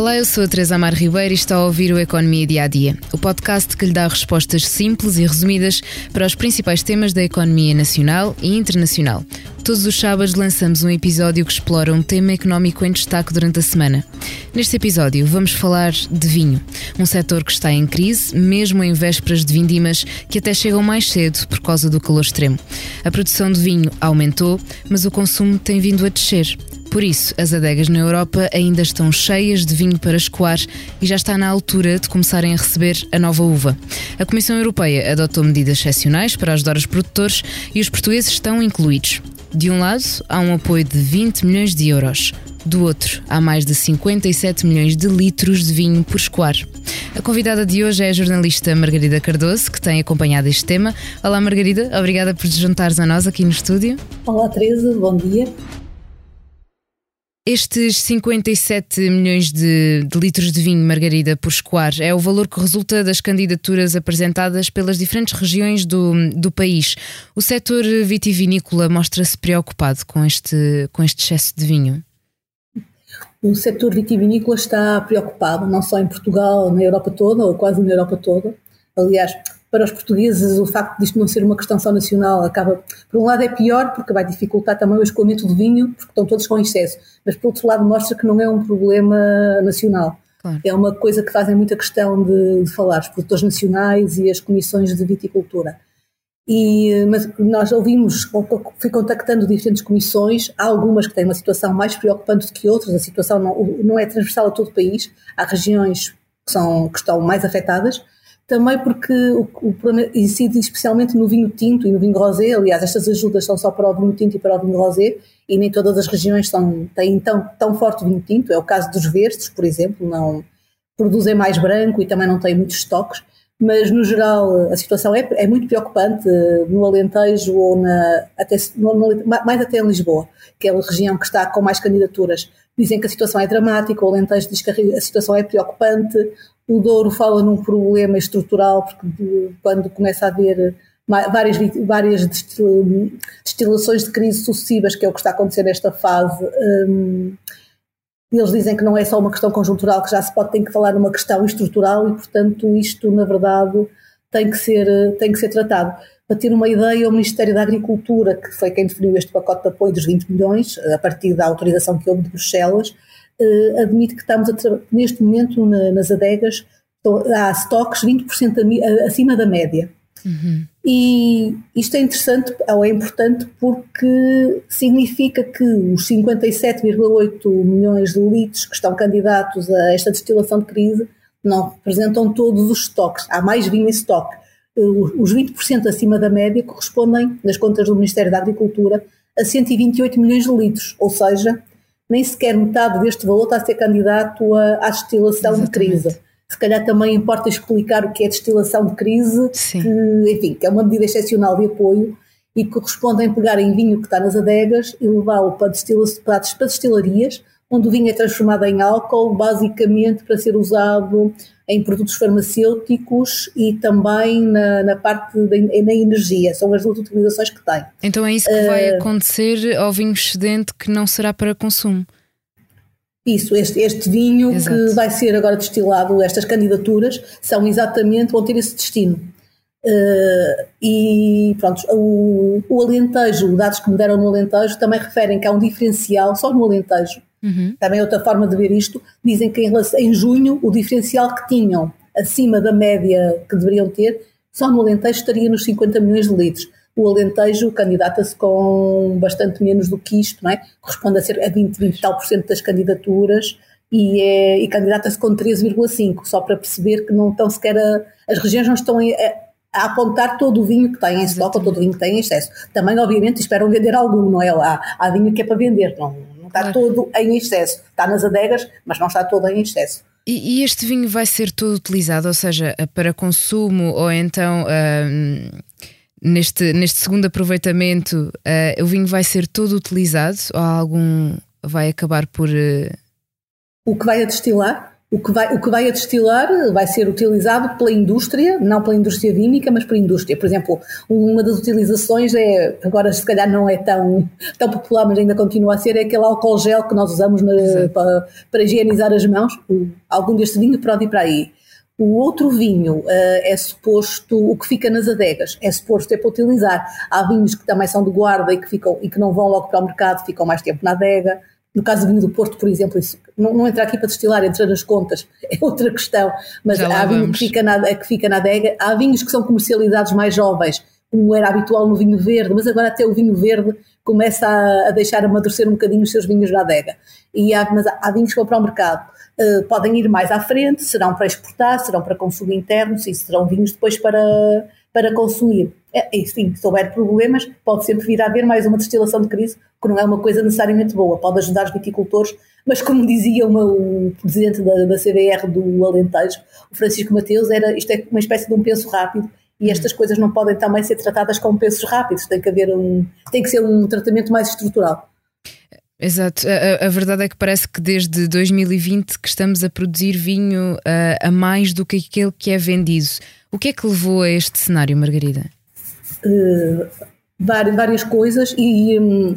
Olá, eu sou a Teresa Amar Ribeiro e está a ouvir o Economia Dia a Dia, o podcast que lhe dá respostas simples e resumidas para os principais temas da economia nacional e internacional. Todos os sábados lançamos um episódio que explora um tema económico em destaque durante a semana. Neste episódio vamos falar de vinho, um setor que está em crise, mesmo em vésperas de vindimas que até chegam mais cedo por causa do calor extremo. A produção de vinho aumentou, mas o consumo tem vindo a descer. Por isso, as adegas na Europa ainda estão cheias de vinho para escoar e já está na altura de começarem a receber a nova uva. A Comissão Europeia adotou medidas excepcionais para ajudar os produtores e os portugueses estão incluídos. De um lado, há um apoio de 20 milhões de euros. Do outro, há mais de 57 milhões de litros de vinho por escoar. A convidada de hoje é a jornalista Margarida Cardoso, que tem acompanhado este tema. Olá, Margarida, obrigada por te juntares a nós aqui no estúdio. Olá, Teresa, bom dia. Estes 57 milhões de, de, litros de vinho Margarida por escoar é o valor que resulta das candidaturas apresentadas pelas diferentes regiões do, do país. O setor vitivinícola mostra-se preocupado com este, com este excesso de vinho? O setor vitivinícola está preocupado, não só em Portugal, na Europa toda, ou quase na Europa toda. Aliás, para os portugueses o facto disto não ser uma questão só nacional acaba, por um lado é pior porque vai dificultar também o escoamento do vinho, porque estão todos com excesso, mas por outro lado mostra que não é um problema nacional. Claro. É uma coisa que fazem muita questão de, de, falar, os produtores nacionais e as comissões de viticultura. E, mas nós ouvimos, fui contactando diferentes comissões, há algumas que têm uma situação mais preocupante do que outras, a situação não, não é transversal a todo o país, há regiões que, são, que estão mais afetadas, também porque o, o problema incide especialmente no vinho tinto e no vinho rosé. Aliás, estas ajudas são só para o vinho tinto e para o vinho rosé, e nem todas as regiões são, têm tão, tão forte vinho tinto. É o caso dos verdes, por exemplo, não produzem mais branco e também não têm muitos estoques. Mas, no geral, a situação é, é muito preocupante no Alentejo ou na, até, no, no, mais até em Lisboa, que é a região que está com mais candidaturas. Dizem que a situação é dramática, o Alentejo diz que a situação é preocupante, o Douro fala num problema estrutural, porque quando começa a haver várias, várias destilações de crise sucessivas, que é o que está a acontecer nesta fase, um, eles dizem que não é só uma questão conjuntural, que já se pode ter que falar numa questão estrutural e, portanto, isto, na verdade, tem que ser, tem que ser tratado. Para ter uma ideia, o Ministério da Agricultura, que foi quem definiu este pacote de apoio dos 20 milhões, a partir da autorização que houve de Bruxelas, admite que estamos neste momento na, nas adegas há estoques 20% acima da média. Uhum. E isto é interessante, ou é importante, porque significa que os 57,8 milhões de litros que estão candidatos a esta destilação de crise não representam todos os estoques. Há mais vinho em estoque. Eh, os 20% acima da média correspondem, nas contas do Ministério da Agricultura, a 128 milhões de litros, ou seja, nem sequer metade deste valor está a ser candidato à, à destilação Exatamente. de crise. Se calhar também importa explicar o que é destilação de crise, Sim. que, enfim, que é uma medida excepcional de apoio e que corresponde em pegar em vinho que está nas adegas e levá-lo para, para, para destilarias, onde o vinho é transformado em álcool, basicamente para ser usado em produtos farmacêuticos e também na, na parte da na energia. São as duas utilizações que tem. Então é isso que uh, vai acontecer ao vinho excedente que não será para consumo. Isso, este, este vinho Exato. que vai ser agora destilado, estas candidaturas, são exatamente, vão ter esse destino. Uh, e pronto, o, o Alentejo, dados que me deram no Alentejo, também referem que há um diferencial, só no Alentejo, Uhum. Também outra forma de ver isto, dizem que em, em junho o diferencial que tinham acima da média que deveriam ter, só no Alentejo estaria nos 50 milhões de litros. O Alentejo candidata-se com bastante menos do que isto, não é? Corresponde a ser a 20, 20 e tal por cento das candidaturas e, é, e candidata-se com 13,5, só para perceber que não estão sequer a, as regiões não estão a, a apontar todo o vinho que têm em estoque ou todo o vinho que têm em excesso. Também, obviamente, esperam vender algum, não é? Há, há vinho que é para vender, não, está claro. todo em excesso. Está nas adegas, mas não está todo em excesso. E, e, este vinho vai ser todo utilizado, ou seja, para consumo ou então neste, neste segundo aproveitamento, uh, o vinho vai ser todo utilizado ou algum vai acabar por. Uh... O que vai a destilar? O que, vai, o que vai a destilar vai ser utilizado pela indústria, não pela indústria vínica, mas pela indústria. Por exemplo, uma das utilizações é, agora se calhar não é tão, tão popular, mas ainda continua a ser, é aquele álcool gel que nós usamos na, para, para higienizar as mãos. Algum deste vinho pode ir para aí. O outro vinho uh, é suposto, o que fica nas adegas, é suposto é para utilizar. Há vinhos que também são de guarda e que, ficam, e que não vão logo para o mercado, ficam mais tempo na adega. No caso do vinho do Porto, por exemplo, isso não, não entra aqui para destilar, entra nas contas, é outra questão. Mas há vinho que fica, na, que fica na adega, há vinhos que são comercializados mais jovens, como era habitual no vinho verde, mas agora até o vinho verde começa a, a deixar amadurecer um bocadinho os seus vinhos na adega. E há, mas há vinhos que vão para o mercado. Uh, podem ir mais à frente, serão para exportar, serão para consumo interno, sim, serão vinhos depois para, para consumir. É, enfim, se houver problemas, pode sempre vir a haver mais uma destilação de crise, que não é uma coisa necessariamente boa, pode ajudar os viticultores, mas como dizia uma, o presidente da, da CBR do Alentejo, o Francisco Mateus, era, isto é uma espécie de um penso rápido, e estas coisas não podem também ser tratadas como pensos rápidos, tem que haver um, tem que ser um tratamento mais estrutural. Exato, a, a, verdade é que parece que desde 2020 que estamos a produzir vinho a, a mais do que aquele que é vendido. O que é que levou a este cenário, Margarida? Uh, várias coisas e um,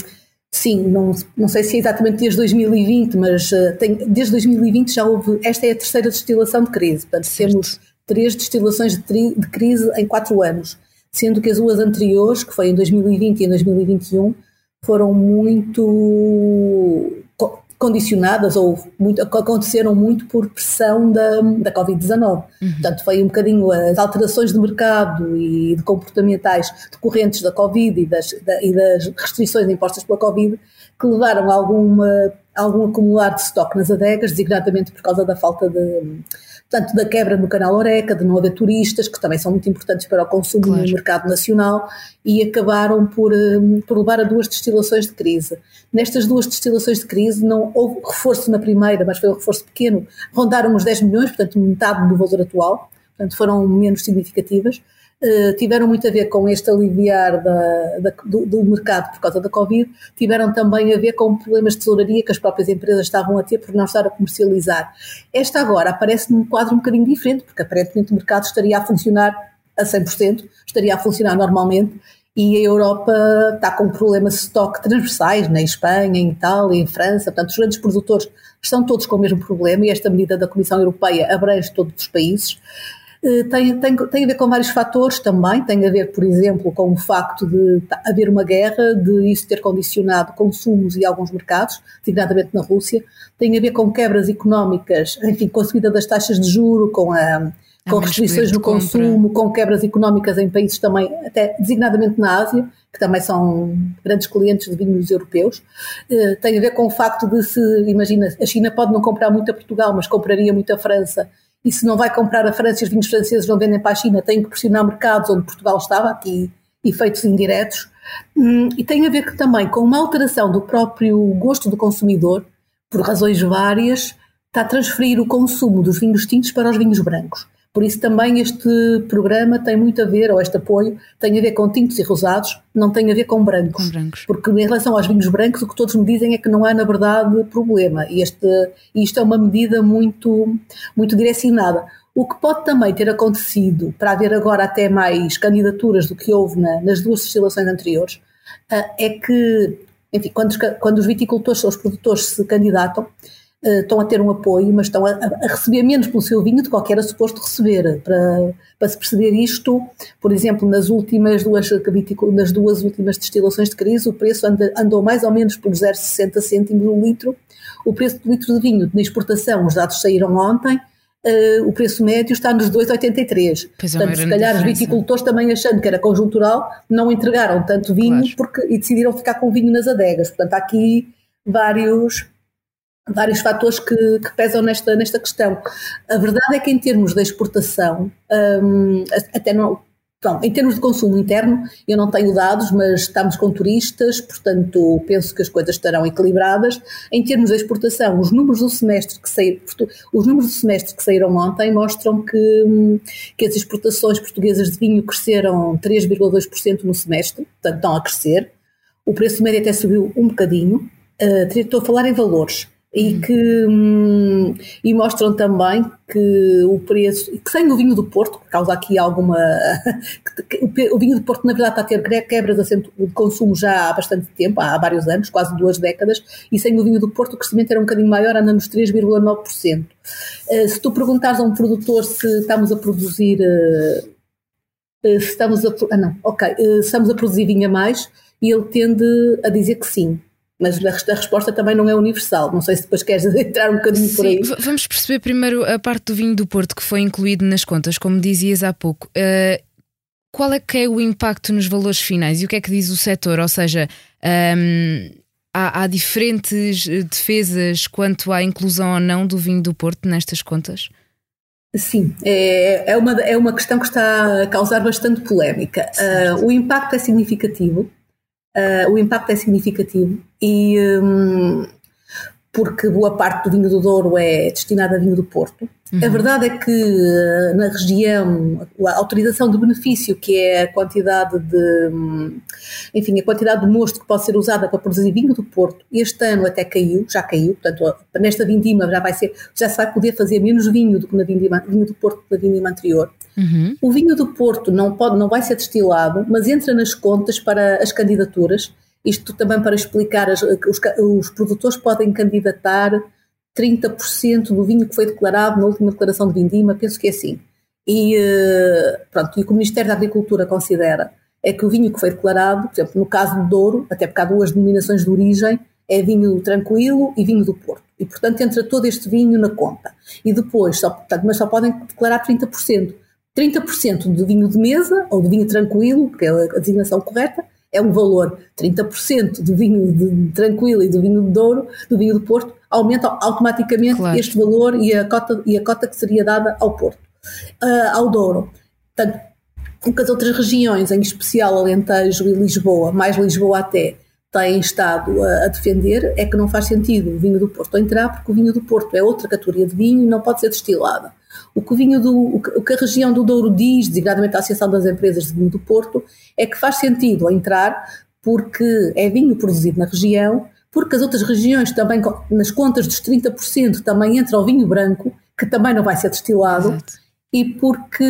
sim, não, não sei se é exatamente desde 2020, mas uh, tem, desde 2020 já houve, esta é a terceira destilação de crise, portanto certo. temos três destilações de, tri, de crise em quatro anos, sendo que as duas anteriores, que foi em 2020 e em 2021, foram muito condicionadas ou muito, aconteceram muito por pressão da, da Covid-19. Uhum. Portanto, foi um bocadinho as alterações de mercado e de comportamentais decorrentes da Covid e das, da, e das restrições impostas pela Covid que levaram a alguma, algum acumular de estoque nas adegas, designadamente por causa da falta de tanto da quebra no canal Oreca, de não haver turistas, que também são muito importantes para o consumo claro. no mercado nacional, e acabaram por, hum, por levar a duas destilações de crise. Nestas duas destilações de crise não houve reforço na primeira, mas foi um reforço pequeno, rondaram os 10 milhões, portanto metade do valor atual, portanto foram menos significativas. Uh, tiveram muito a ver com este aliviar da, da, do, do, mercado por causa da Covid, tiveram também a ver com problemas de tesouraria que as próprias empresas estavam a ter por não estar a comercializar. Esta agora aparece num quadro um bocadinho diferente, porque aparentemente o mercado estaria a funcionar a 100%, estaria a funcionar normalmente e a Europa está com problemas de estoque transversais, na Espanha, em Itália, em França, portanto os grandes produtores estão todos com o mesmo problema e esta medida da Comissão Europeia abrange todos os países. Eh, tem, tem, tem a ver com vários fatores também, tem a ver, por exemplo, com o facto de haver uma guerra, de isso ter condicionado consumos e alguns mercados, designadamente na Rússia, tem a ver com quebras económicas, enfim, com a subida das taxas de juro, com a com restrições no consumo, com quebras económicas em países também, até designadamente na Ásia, que também são grandes clientes de vinhos europeus. Uh, tem a ver com o facto de se, imagina, a China pode não comprar muito a Portugal, mas compraria muito a França e se não vai comprar a França e os vinhos franceses não vendem para a China, tem que pressionar mercados onde Portugal estava, aqui efeitos indiretos, hum, e tem a ver também com uma alteração do próprio gosto do consumidor, por razões várias, está a transferir o consumo dos vinhos tintos para os vinhos brancos. Por isso também este programa tem muito a ver, ou este apoio, tem a ver com tintos e rosados, não tem a ver com brancos. Com brancos. Porque em relação aos vinhos brancos, o que todos me dizem é que não há, na verdade, problema. E este, isto é uma medida muito, muito direcionada. O que pode também ter acontecido, para haver agora até mais candidaturas do que houve na, nas duas destilações anteriores, uh, é que, enfim, quando, quando os viticultores ou os produtores se candidatam, uh, estão a ter um apoio, mas estão a, a, receber menos pelo seu vinho do que qualquer era suposto receber. Para, para se perceber isto, por exemplo, nas últimas duas, nas duas últimas destilações de crise, o preço anda, andou mais ou menos por 0,60 cêntimos o litro. O preço do litro de vinho na exportação, os dados saíram ontem, Uh, o preço médio está nos 2,83. É, Portanto, se calhar os viticultores também achando que era conjuntural, não entregaram tanto vinho claro. porque, e decidiram ficar com vinho nas adegas. Portanto, há aqui vários, vários fatores que, que, pesam nesta, nesta questão. A verdade é que em termos da exportação, um, até não, bom, em termos de consumo interno, eu não tenho dados, mas estamos com turistas, portanto penso que as coisas estarão equilibradas. Em termos da exportação, os números do semestre que saíram, os números do semestre que saíram ontem mostram que, hum, que as exportações portuguesas de vinho cresceram 3,2% no semestre, portanto estão a crescer. O preço médio até subiu um bocadinho. Uh, estou a falar em valores e que hum, e mostram também que o preço, que sem o vinho do Porto, que causa aqui alguma. o vinho do Porto, na verdade, está a ter quebras de consumo já há bastante tempo, há vários anos, quase duas décadas, e sem o vinho do Porto o crescimento era um bocadinho maior, anda nos 3,9%. Eh, se tu perguntares a um produtor se estamos a produzir. Eh, eh, se estamos a. Ah, não, ok. Se estamos a produzir vinho a mais, e ele tende a dizer que sim mas a resposta também não é universal. Não sei se depois queres entrar um bocadinho Sim, por aí. Vamos perceber primeiro a parte do vinho do Porto que foi incluído nas contas, como dizias há pouco. Uh, qual é que é o impacto nos valores finais e o que é que diz o setor? Ou seja, um, ehm, há, há, diferentes defesas quanto à inclusão ou não do vinho do Porto nestas contas? Sim, é, é, uma, é uma questão que está a causar bastante polémica. Uh, o impacto é significativo uh, o impacto é significativo e um, porque boa parte do vinho do Douro é destinada a vinho do Porto. Uhum. A verdade é que uh, na região a autorização de benefício, que é a quantidade de, hum, enfim, a quantidade de mosto que pode ser usada para produzir vinho do Porto, este ano até caiu, já caiu, portanto nesta vindima já vai ser, já se vai poder fazer menos vinho do que na vindima, vinho do Porto da vindima anterior. Uhum. O vinho do Porto não, pode, não vai ser destilado, mas entra nas contas para as candidaturas. Isto também para explicar, as, os, os produtores podem candidatar 30% do vinho que foi declarado na última declaração de vindima, penso que é assim. E, eh, pronto, e o que o Ministério da Agricultura considera é que o vinho que foi declarado, por exemplo, no caso do Douro, até porque há duas denominações de origem, é vinho tranquilo e vinho do Porto. E, portanto, entra todo este vinho na conta. E depois, só, portanto, mas só podem declarar 30%. 30% de vinho de mesa, ou de vinho tranquilo, que é a designação correta, é um valor. 30% de vinho de tranquilo e do vinho de Douro, do vinho do Porto, aumenta automaticamente claro. este valor e a, cota, e a cota que seria dada ao Porto, uh, ao Douro. Portanto, o que as outras regiões, em especial Alentejo e Lisboa, mais Lisboa até, têm estado a, a, defender é que não faz sentido o vinho do Porto entrar, porque o vinho do Porto é outra categoria de vinho e não pode ser destilado. O que, vinho do, o que a região do Douro diz, designadamente a Associação das Empresas de Vinho do Porto, é que faz sentido entrar porque é vinho produzido na região, porque as outras regiões também, nas contas dos 30%, também entra o vinho branco, que também não vai ser destilado, Exato. e porque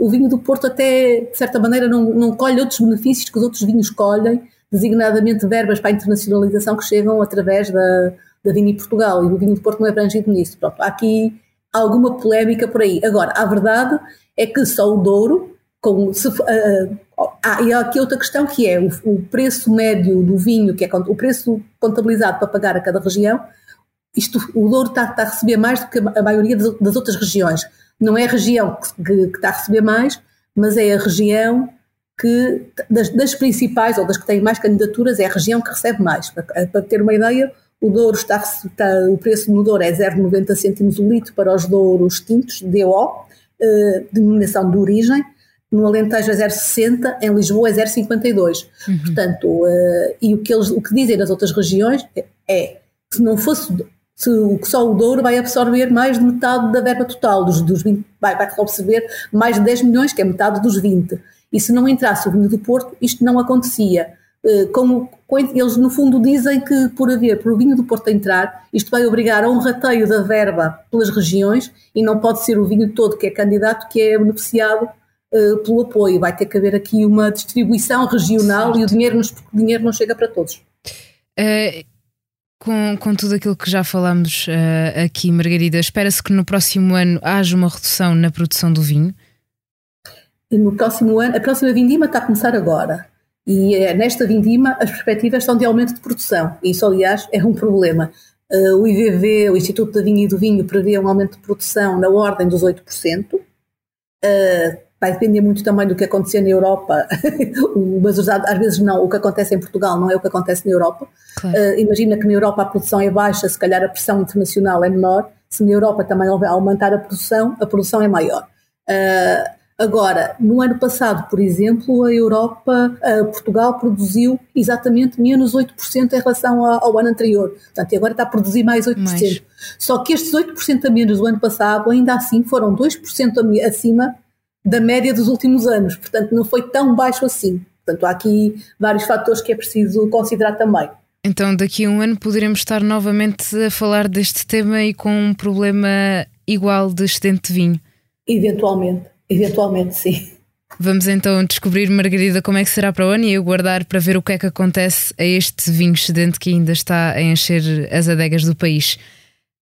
o vinho do Porto até, de certa maneira, não, não colhe outros benefícios que os outros vinhos colhem, designadamente verbas para a internacionalização que chegam através da, da Vini Portugal, e o vinho do Porto não é abrangido nisso. Pronto, há aqui alguma polémica por aí. Agora, a verdade é que só o Douro, com, se, uh, ah, e há aqui outra questão que é o, o, preço médio do vinho, que é o preço contabilizado para pagar a cada região, isto, o Douro está, está a receber mais do que a, maioria das, das, outras regiões. Não é a região que, que, que, está a receber mais, mas é a região que, das, das, principais, ou das que têm mais candidaturas, é a região que recebe mais. Para, para ter uma ideia, o Douro está, está, o preço no Douro é 0,90 cêntimos o litro para os Douros tintos, DO, eh, denominação de origem. No Alentejo é 0,60, em Lisboa é 0,52. Uhum. Portanto, eh, e o que, eles, o que dizem nas outras regiões é, é se não fosse se só o Douro vai absorver mais de metade da verba total, dos, dos 20, vai, vai absorver mais de 10 milhões, que é metade dos 20. E se não entrasse o vinho do Porto, isto não acontecia. Eh, como eles no fundo dizem que por haver, por o vinho do Porto entrar, isto vai obrigar a um rateio da verba pelas regiões e não pode ser o vinho todo que é candidato que é beneficiado uh, pelo apoio. Vai ter que haver aqui uma distribuição regional certo. e o dinheiro, o dinheiro não chega para todos. Uh, com, com tudo aquilo que já falámos uh, aqui, Margarida, espera-se que no próximo ano haja uma redução na produção do vinho? No próximo ano, a próxima vindima está a começar agora. E é, nesta vindima as perspectivas são de aumento de produção. E isso, aliás, é um problema. Uh, o IVV, o Instituto da Vinha e do Vinho, prevê um aumento de produção na ordem dos 8%. Uh, eh, vai depender muito também do que acontecer na Europa, mas às vezes não, o que acontece em Portugal não é o que acontece na Europa. Claro. Uh, imagina que na Europa a produção é baixa, se calhar a pressão internacional é menor, se na Europa também aumentar a produção, a produção é maior. Uh, Agora, no ano passado, por exemplo, a Europa, a Portugal produziu exatamente menos 8% em relação ao, ao, ano anterior. Portanto, agora está a produzir mais 8%. Mais. Só que estes 8% a menos do ano passado, ainda assim, foram 2% acima da média dos últimos anos. Portanto, não foi tão baixo assim. Portanto, há aqui vários fatores que é preciso considerar também. Então, daqui a um ano poderemos estar novamente a falar deste tema e com um problema igual de excedente de vinho. Eventualmente, eventualmente sim. Vamos então descobrir, Margarida, como é que será para o ano e aguardar para ver o que é que acontece a este vinho excedente que ainda está a encher as adegas do país.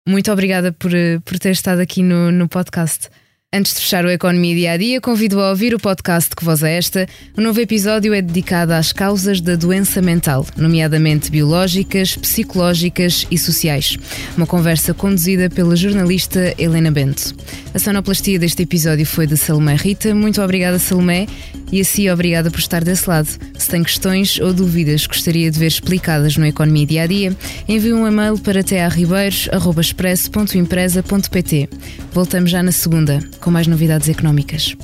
Muito obrigada por, por ter estado aqui no, no podcast. Antes de fechar o Economia Dia a Dia, convido a ouvir o podcast Que Voz é Esta. O novo episódio é dedicado às causas da doença mental, nomeadamente biológicas, psicológicas e sociais. Uma conversa conduzida pela jornalista Helena Bento. A sonoplastia deste episódio foi de Salomé Rita. Muito obrigada, Salomé, e assim obrigada por estar desse lado. Se tem questões ou dúvidas que gostaria de ver explicadas no Economia Dia a Dia, envie um e-mail para tearribeiros.expresso.empresa.pt. Voltamos já na segunda com mais novidades económicas.